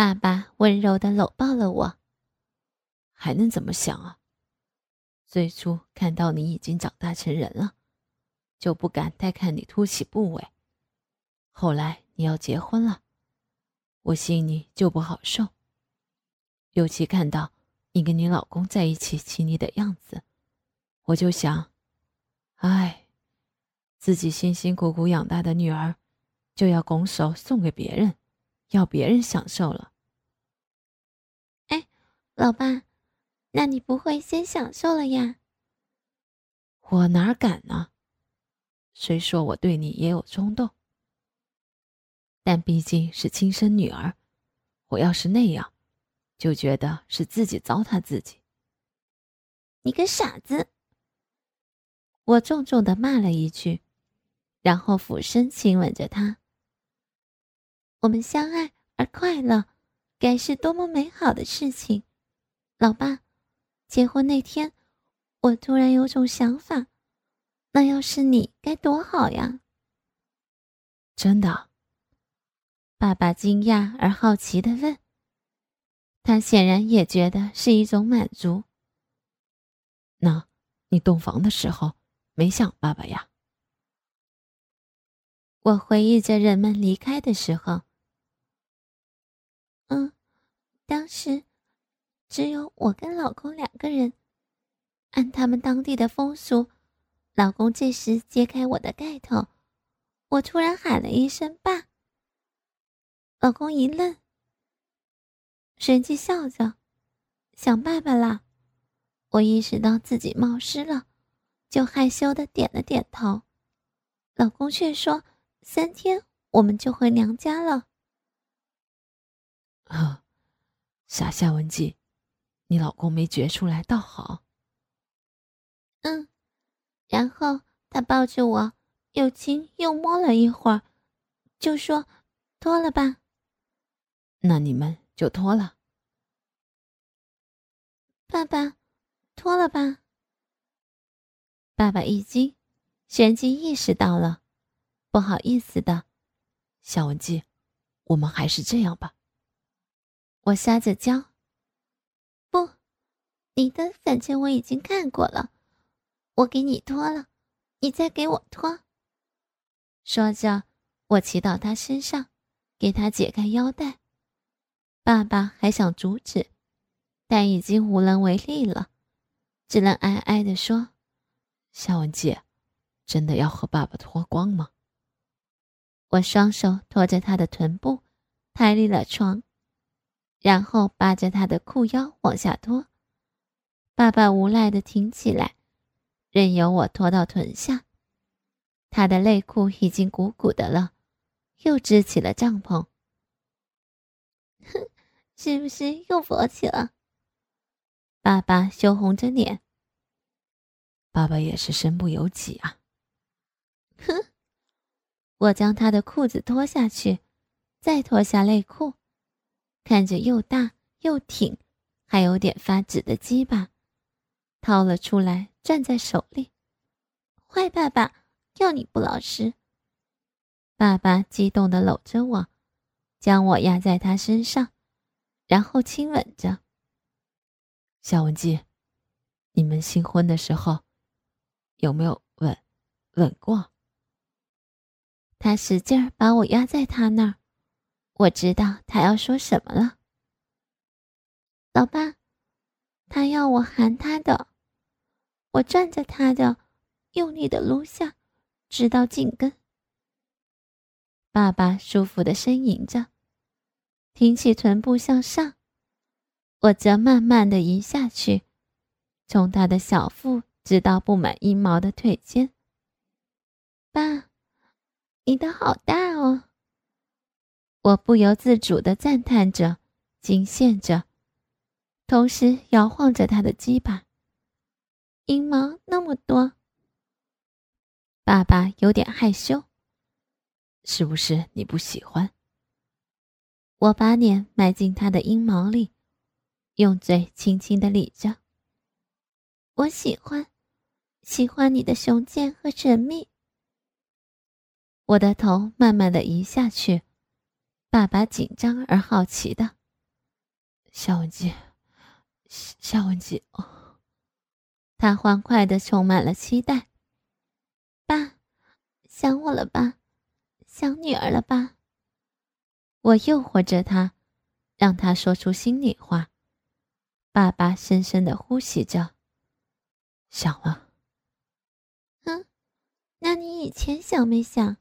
爸爸温柔的搂抱了我。还能怎么想啊？最初看到你已经长大成人了，就不敢再看你凸起部位。后来你要结婚了，我心里就不好受。尤其看到你跟你老公在一起亲昵的样子，我就想，哎，自己辛辛苦苦养大的女儿，就要拱手送给别人，要别人享受了。哎，老爸。那你不会先享受了呀？我哪敢呢？虽说我对你也有冲动，但毕竟是亲生女儿，我要是那样，就觉得是自己糟蹋自己。你个傻子！我重重的骂了一句，然后俯身亲吻着她。我们相爱而快乐，该是多么美好的事情，老爸。结婚那天，我突然有种想法，那要是你该多好呀！真的？爸爸惊讶而好奇的问。他显然也觉得是一种满足。那，你洞房的时候没想爸爸呀？我回忆着人们离开的时候。嗯，当时。只有我跟老公两个人，按他们当地的风俗，老公这时揭开我的盖头，我突然喊了一声“爸”，老公一愣，随即笑着，想爸爸啦。我意识到自己冒失了，就害羞的点了点头，老公却说：“三天我们就回娘家了。”啊，傻夏文姬。你老公没觉出来，倒好。嗯，然后他抱着我，又亲又摸了一会儿，就说：“脱了吧。”那你们就脱了。爸爸，脱了吧。爸爸一惊，旋即意识到了，不好意思的，夏文姬，我们还是这样吧。我撒着娇。不你的，反正我已经看过了，我给你脱了，你再给我脱。说着，我骑到他身上，给他解开腰带。爸爸还想阻止，但已经无能为力了，只能哀哀地说：“夏文姐，真的要和爸爸脱光吗？”我双手托着他的臀部，抬离了床，然后扒着他的裤腰往下脱。爸爸无奈的挺起来，任由我拖到臀下。他的内裤已经鼓鼓的了，又支起了帐篷。哼，是不是又勃起了？爸爸羞红着脸。爸爸也是身不由己啊。哼，我将他的裤子脱下去，再脱下内裤，看着又大又挺，还有点发紫的鸡巴。掏了出来，攥在手里。坏爸爸，要你不老实！爸爸激动的搂着我，将我压在他身上，然后亲吻着。小文姬，你们新婚的时候有没有吻吻过？他使劲把我压在他那儿，我知道他要说什么了。老爸，他要我含他的。我攥着他的，用力的撸下，直到颈根。爸爸舒服的呻吟着，挺起臀部向上，我则慢慢的移下去，从他的小腹直到布满阴毛的腿间。爸，你的好大哦！我不由自主地赞叹着，惊羡着，同时摇晃着他的鸡巴。阴毛那么多，爸爸有点害羞。是不是你不喜欢？我把脸埋进他的阴毛里，用嘴轻轻的理着。我喜欢，喜欢你的雄健和神秘。我的头慢慢的移下去，爸爸紧张而好奇的。夏文姬，夏文姬，哦，他欢快的充满了期待。爸，想我了吧？想女儿了吧？我诱惑着他，让他说出心里话。爸爸深深的呼吸着，想了。嗯，那你以前想没想？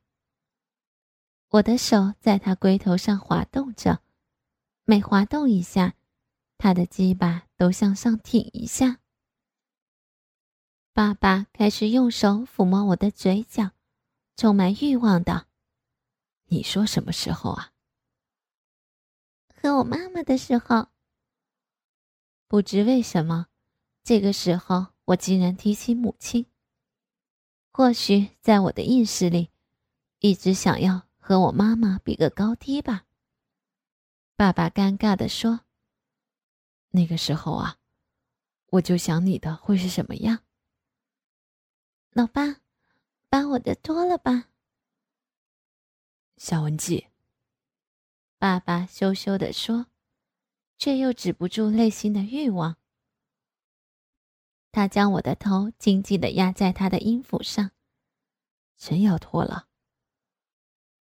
我的手在他龟头上滑动着，每滑动一下，他的鸡巴都向上挺一下。爸爸开始用手抚摸我的嘴角，充满欲望道：“你说什么时候啊？”和我妈妈的时候。不知为什么，这个时候我竟然提起母亲。或许在我的意识里，一直想要。和我妈妈比个高低吧。爸爸尴尬的说：“那个时候啊，我就想你的会是什么样。”老爸，把我的脱了吧。小文姬。爸爸羞羞的说，却又止不住内心的欲望。他将我的头紧紧的压在他的阴府上，真要脱了。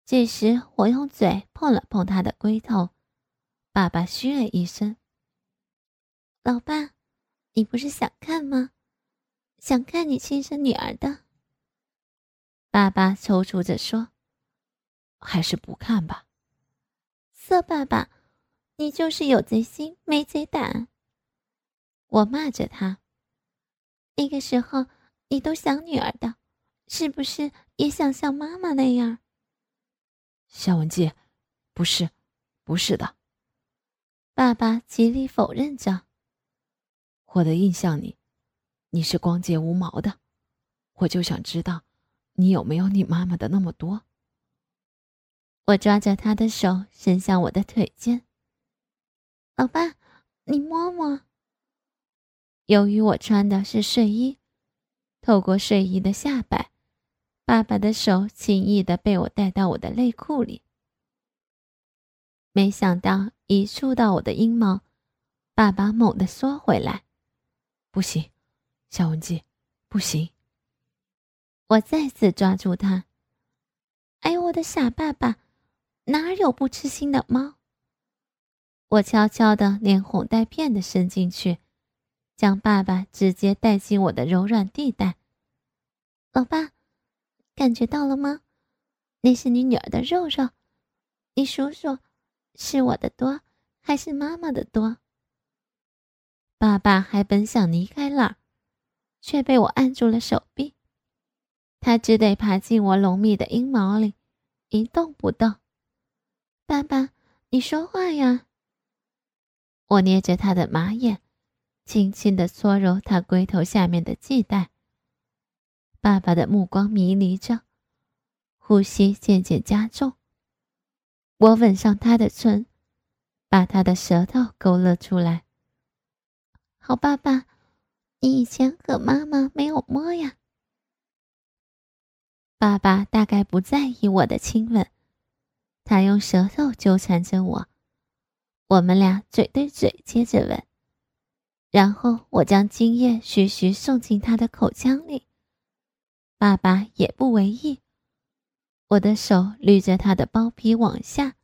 这时，我用嘴碰了碰他的龟头，爸爸嘘了一声：“老爸，你不是想看吗？想看你亲生女儿的。”爸爸踌躇着说：“还是不看吧。”色爸爸，你就是有贼心没贼胆。我骂着他：“那个时候你都想女儿的，是不是也想像妈妈那样？”夏文姬，不是，不是的。爸爸极力否认着。我的印象里，你是光洁无毛的。我就想知道，你有没有你妈妈的那么多。我抓着他的手伸向我的腿间。老爸，你摸摸。由于我穿的是睡衣，透过睡衣的下摆。爸爸的手轻易的被我带到我的内裤里，没想到一触到我的阴毛，爸爸猛地缩回来。不行，小文姬，不行！我再次抓住他。哎呦，我的傻爸爸，哪有不吃腥的猫？我悄悄的连哄带骗的伸进去，将爸爸直接带进我的柔软地带。老爸。感觉到了吗？那是你女儿的肉肉，你数数，是我的多还是妈妈的多？爸爸还本想离开那儿，却被我按住了手臂，他只得爬进我浓密的阴毛里，一动不动。爸爸，你说话呀！我捏着他的马眼，轻轻的搓揉他龟头下面的系带。爸爸的目光迷离着，呼吸渐渐加重。我吻上他的唇，把他的舌头勾勒出来。好，爸爸，你以前和妈妈没有摸呀？爸爸大概不在意我的亲吻，他用舌头纠缠着我，我们俩嘴对嘴接着吻，然后我将精液徐徐送进他的口腔里。爸爸也不为意，我的手捋着他的包皮往下，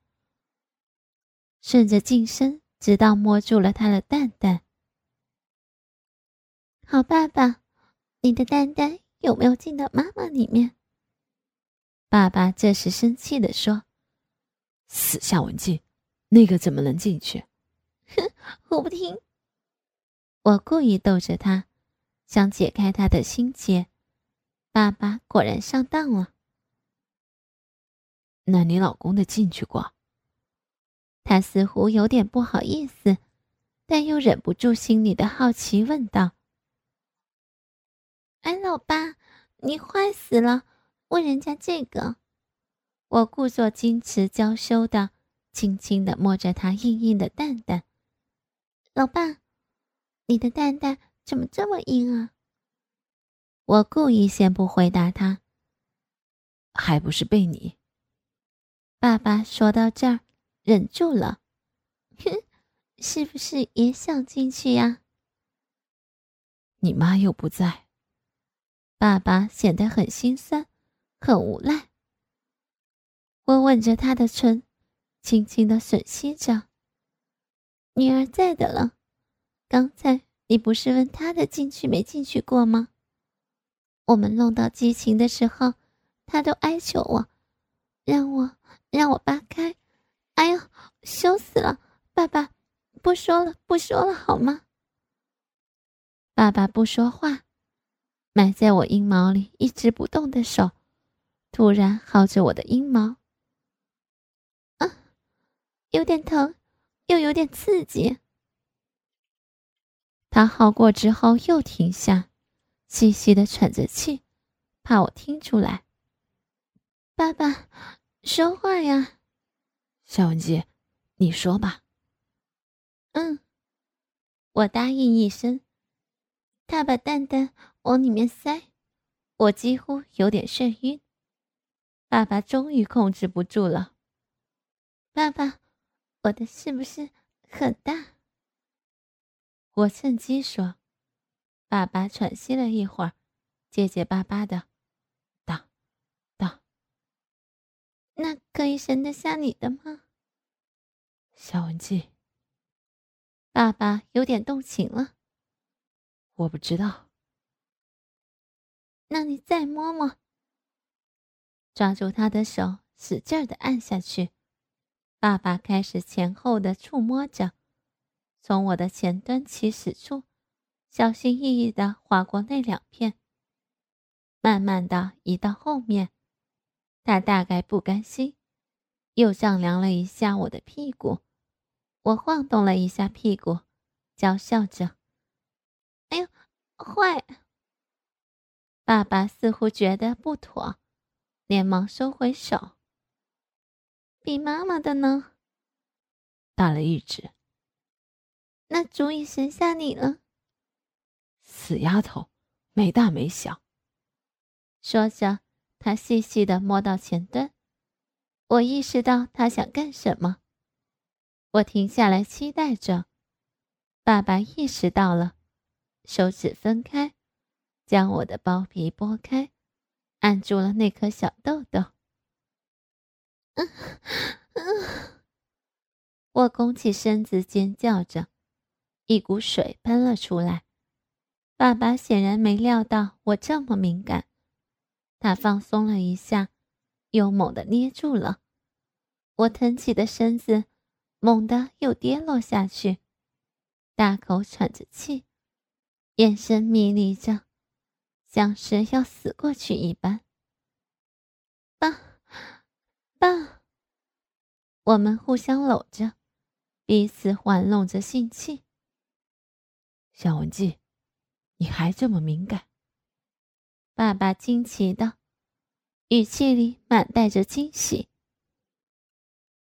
顺着进深，直到摸住了他的蛋蛋。好，爸爸，你的蛋蛋有没有进到妈妈里面？爸爸这时生气的说：“死夏文静，那个怎么能进去？”哼，我不听。我故意逗着他，想解开他的心结。爸爸果然上当了。那你老公的进去过？他似乎有点不好意思，但又忍不住心里的好奇，问道：“哎，老爸，你坏死了，问人家这个？”我故作矜持娇羞的，轻轻的摸着他硬硬的蛋蛋。老爸，你的蛋蛋怎么这么硬啊？我故意先不回答他，还不是被你。爸爸说到这儿，忍住了，哼，是不是也想进去呀？你妈又不在，爸爸显得很心酸，很无奈。我吻着他的唇，轻轻的吮吸着。女儿在的了，刚才你不是问他的进去没进去过吗？我们弄到激情的时候，他都哀求我，让我让我扒开。哎呦，羞死了！爸爸，不说了，不说了，好吗？爸爸不说话，埋在我阴毛里一直不动的手，突然薅着我的阴毛。啊，有点疼，又有点刺激。他薅过之后又停下，细细的喘着气，怕我听出来。爸爸，说话呀！小文姬，你说吧。嗯，我答应一声。他把蛋蛋往里面塞，我几乎有点眩晕。爸爸终于控制不住了。爸爸，我的是不是很大？我趁机说。爸爸喘息了一会儿，结结巴巴的：“大，大。那可以省得下你的吗？”小文姬。爸爸有点动情了。我不知道。那你再摸摸。抓住他的手，使劲的按下去。爸爸开始前后的触摸着，从我的前端起始处，小心翼翼的划过那两片，慢慢的移到后面。他大概不甘心，又丈量了一下我的屁股。我晃动了一下屁股，娇笑着。哎呦，坏！爸爸似乎觉得不妥，连忙收回手。比妈妈的呢？大了一指。那足以生下你了。死丫头，没大没小。说着，他细细的摸到前端。我意识到他想干什么，我停下来期待着。爸爸意识到了。手指分开，将我的包皮拨开，按住了那颗小豆豆。嗯嗯，我拱起身子尖叫着，一股水喷了出来。爸爸显然没料到我这么敏感，他放松了一下，又猛地捏住了我腾起的身子，猛地又跌落下去，大口喘着气。眼神迷离着，像是要死过去一般。爸，爸，我们互相搂着，彼此玩弄着性器。小文静，你还这么敏感？爸爸惊奇的语气里满带着惊喜。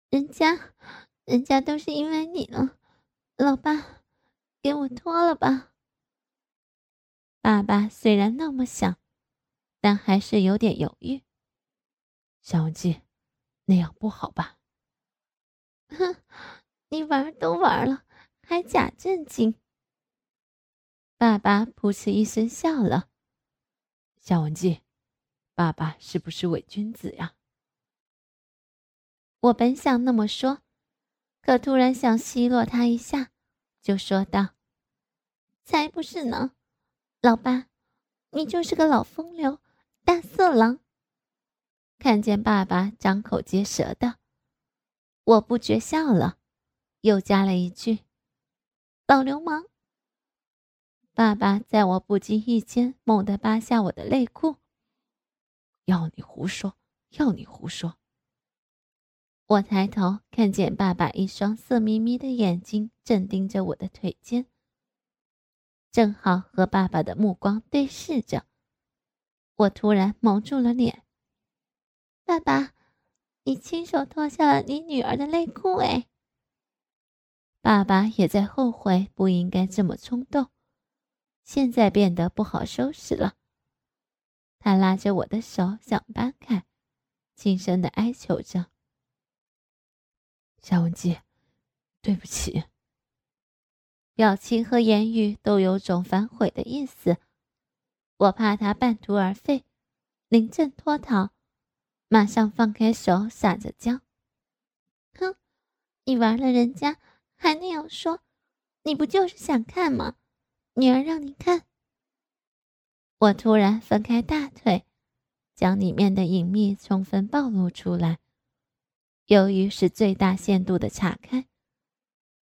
人家，人家都是因为你了，老爸，给我脱了吧。爸爸虽然那么想，但还是有点犹豫。小文姬，那样不好吧？哼，你玩都玩了，还假正经。爸爸噗嗤一声笑了。夏文姬，爸爸是不是伪君子呀？我本想那么说，可突然想奚落他一下，就说道：“才不是呢。”老爸，你就是个老风流、大色狼。看见爸爸张口结舌的，我不觉笑了，又加了一句：“老流氓。”爸爸在我不经意间猛地扒下我的内裤。要你胡说，要你胡说！我抬头看见爸爸一双色眯眯的眼睛正盯着我的腿尖。正好和爸爸的目光对视着，我突然蒙住了脸。爸爸，你亲手脱下了你女儿的内裤哎！爸爸也在后悔不应该这么冲动，现在变得不好收拾了。他拉着我的手想搬开，轻声的哀求着：“夏文姬，对不起。”表情和言语都有种反悔的意思。我怕他半途而废，临阵脱逃，马上放开手，撒着娇：“哼，你玩了人家，还那样说，你不就是想看吗？女儿让你看。”我突然分开大腿，将里面的隐秘充分暴露出来。由于是最大限度的岔开，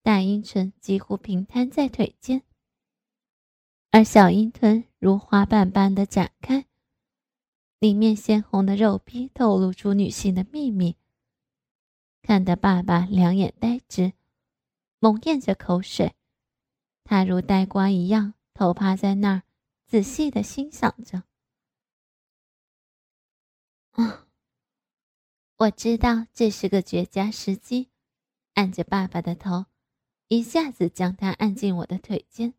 大阴唇几乎平摊在腿间。而小阴臀如花瓣般的展开，里面鲜红的肉壁透露出女性的秘密，看得爸爸两眼呆直，猛咽着口水。他如呆瓜一样头趴在那儿，仔细的欣赏着。啊，我知道这是个绝佳时机，按着爸爸的头，一下子将他按进我的腿间。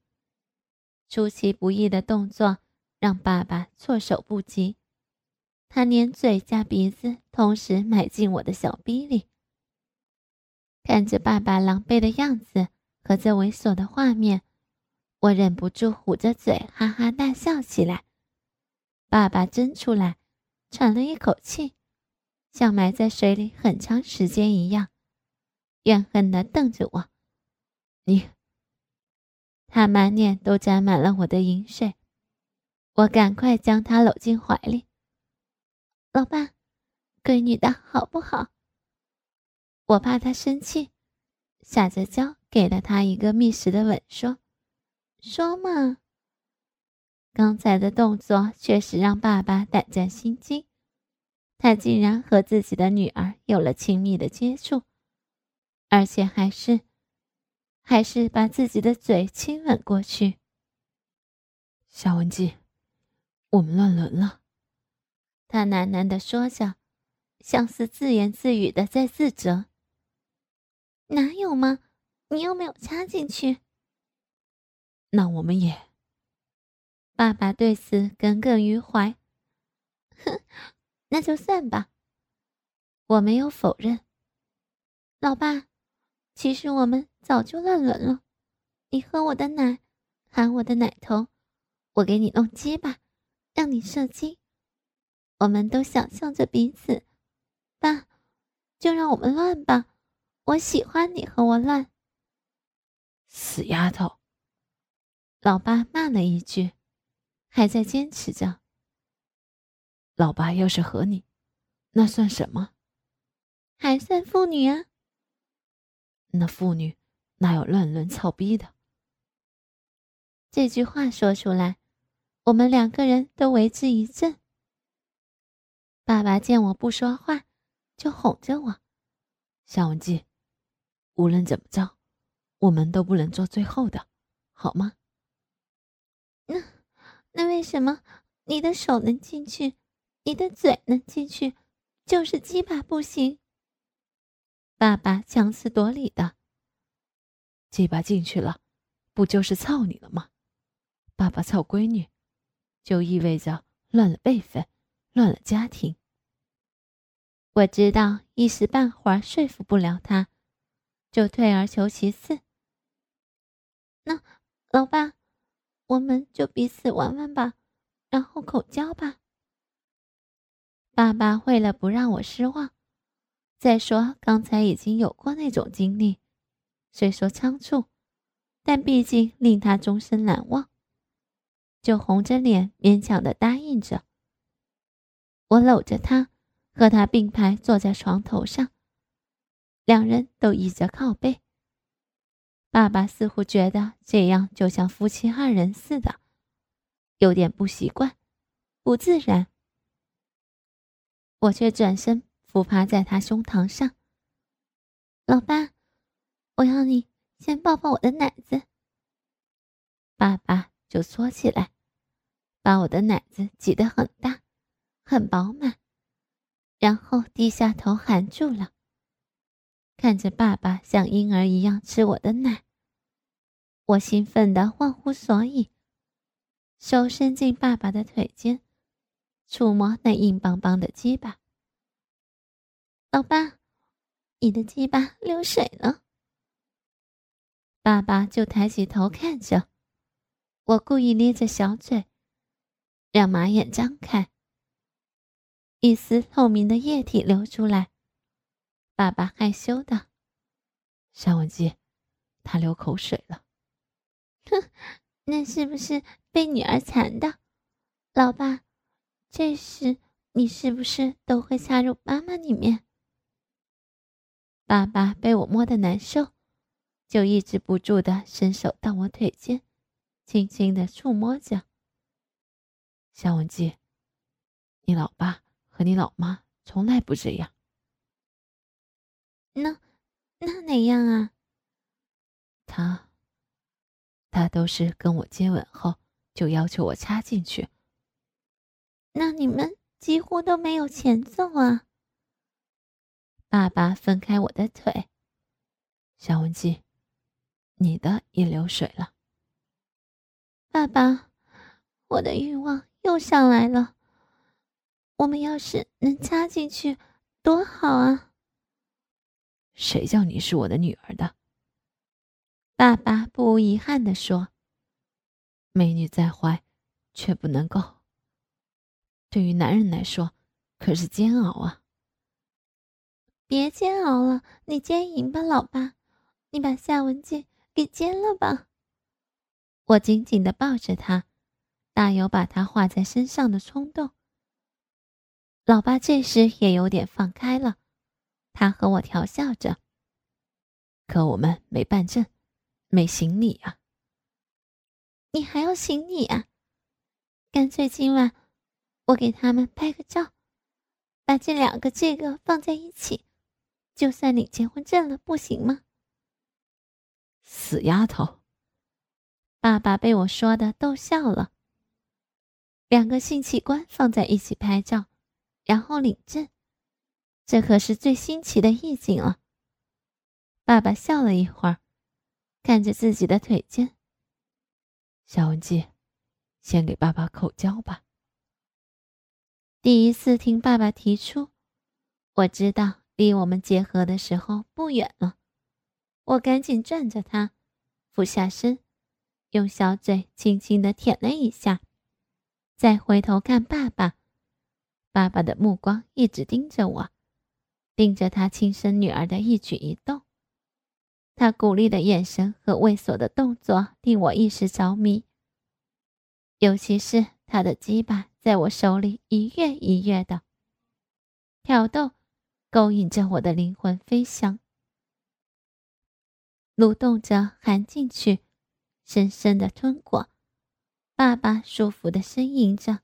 出其不意的动作让爸爸措手不及，他连嘴加鼻子同时埋进我的小逼里。看着爸爸狼狈的样子和这猥琐的画面，我忍不住捂着嘴哈哈大笑起来。爸爸真出来，喘了一口气，像埋在水里很长时间一样，怨恨地瞪着我：“你。”他满脸都沾满了我的饮水，我赶快将他搂进怀里。老爸，闺女的好不好？我怕他生气，撒着娇给了他一个觅食的吻，说：“说嘛。”刚才的动作确实让爸爸胆战心惊，他竟然和自己的女儿有了亲密的接触，而且还是。还是把自己的嘴亲吻过去。夏文姬，我们乱伦了。他喃喃地说着，像是自言自语的在自责。哪有吗？你又没有插进去。那我们也。爸爸对此耿耿于怀。哼，那就算吧。我没有否认。老爸。其实我们早就乱伦了，你喝我的奶，含我的奶头，我给你弄鸡巴，让你射精，我们都想象着彼此。爸，就让我们乱吧，我喜欢你和我乱。死丫头！老爸骂了一句，还在坚持着。老爸要是和你，那算什么？还算妇女啊。那妇女哪有乱伦操逼的？这句话说出来，我们两个人都为之一震。爸爸见我不说话，就哄着我：“夏文姬，无论怎么着，我们都不能做最后的，好吗？”那那为什么你的手能进去，你的嘴能进去，就是鸡巴不行？爸爸强词夺理的，鸡巴进去了，不就是操你了吗？爸爸操闺女，就意味着乱了辈分，乱了家庭。我知道一时半会儿说服不了他，就退而求其次。那老爸，我们就彼此玩玩吧，然后口交吧。爸爸为了不让我失望。再说，刚才已经有过那种经历，虽说仓促，但毕竟令他终身难忘，就红着脸勉强的答应着。我搂着他，和他并排坐在床头上，两人都倚着靠背。爸爸似乎觉得这样就像夫妻二人似的，有点不习惯，不自然。我却转身。伏趴在他胸膛上，老爸，我要你先抱抱我的奶子。爸爸就缩起来，把我的奶子挤得很大，很饱满，然后低下头含住了。看着爸爸像婴儿一样吃我的奶，我兴奋得忘乎所以，手伸进爸爸的腿间，触摸那硬邦邦的鸡巴。老爸，你的鸡巴流水了。爸爸就抬起头看着我，故意咧着小嘴，让马眼张开，一丝透明的液体流出来。爸爸害羞的，夏文姬，他流口水了。哼，那是不是被女儿缠的？老爸，这时你是不是都会插入妈妈里面？爸爸被我摸得难受。就抑制不住的伸手到我腿间，轻轻的触摸着。夏文姬，你老爸和你老妈从来不这样。那那哪样啊？他他都是跟我接吻后就要求我插进去。那你们几乎都没有前奏啊！爸爸分开我的腿，小文姬。你的也流水了，爸爸，我的欲望又上来了。我们要是能插进去，多好啊！谁叫你是我的女儿的？爸爸不无遗憾的说：“美女在怀，却不能够。对于男人来说，可是煎熬啊！别煎熬了，你奸淫吧，老爸，你把夏文静。”给奸了吧！我紧紧的抱着他，大有把他画在身上的冲动。老爸这时也有点放开了，他和我调笑着。可我们没办证，没行李啊！你还要行李啊？干脆今晚我给他们拍个照，把这两个这个放在一起，就算领结婚证了，不行吗？死丫头！爸爸被我说的逗笑了。两个性器官放在一起拍照，然后领证，这可是最新奇的意境了。爸爸笑了一会儿，看着自己的腿尖。小文姬，先给爸爸口交吧。第一次听爸爸提出，我知道离我们结合的时候不远了。我赶紧转着他，俯下身，用小嘴轻轻的舔了一下，再回头看爸爸。爸爸的目光一直盯着我，盯着他亲生女儿的一举一动。他鼓励的眼神和猥琐的动作令我一时着迷，尤其是他的鸡巴在我手里一跃一跃的挑逗，勾引着我的灵魂飞翔。蠕动着含进去，深深的吞过。爸爸舒服的呻吟着，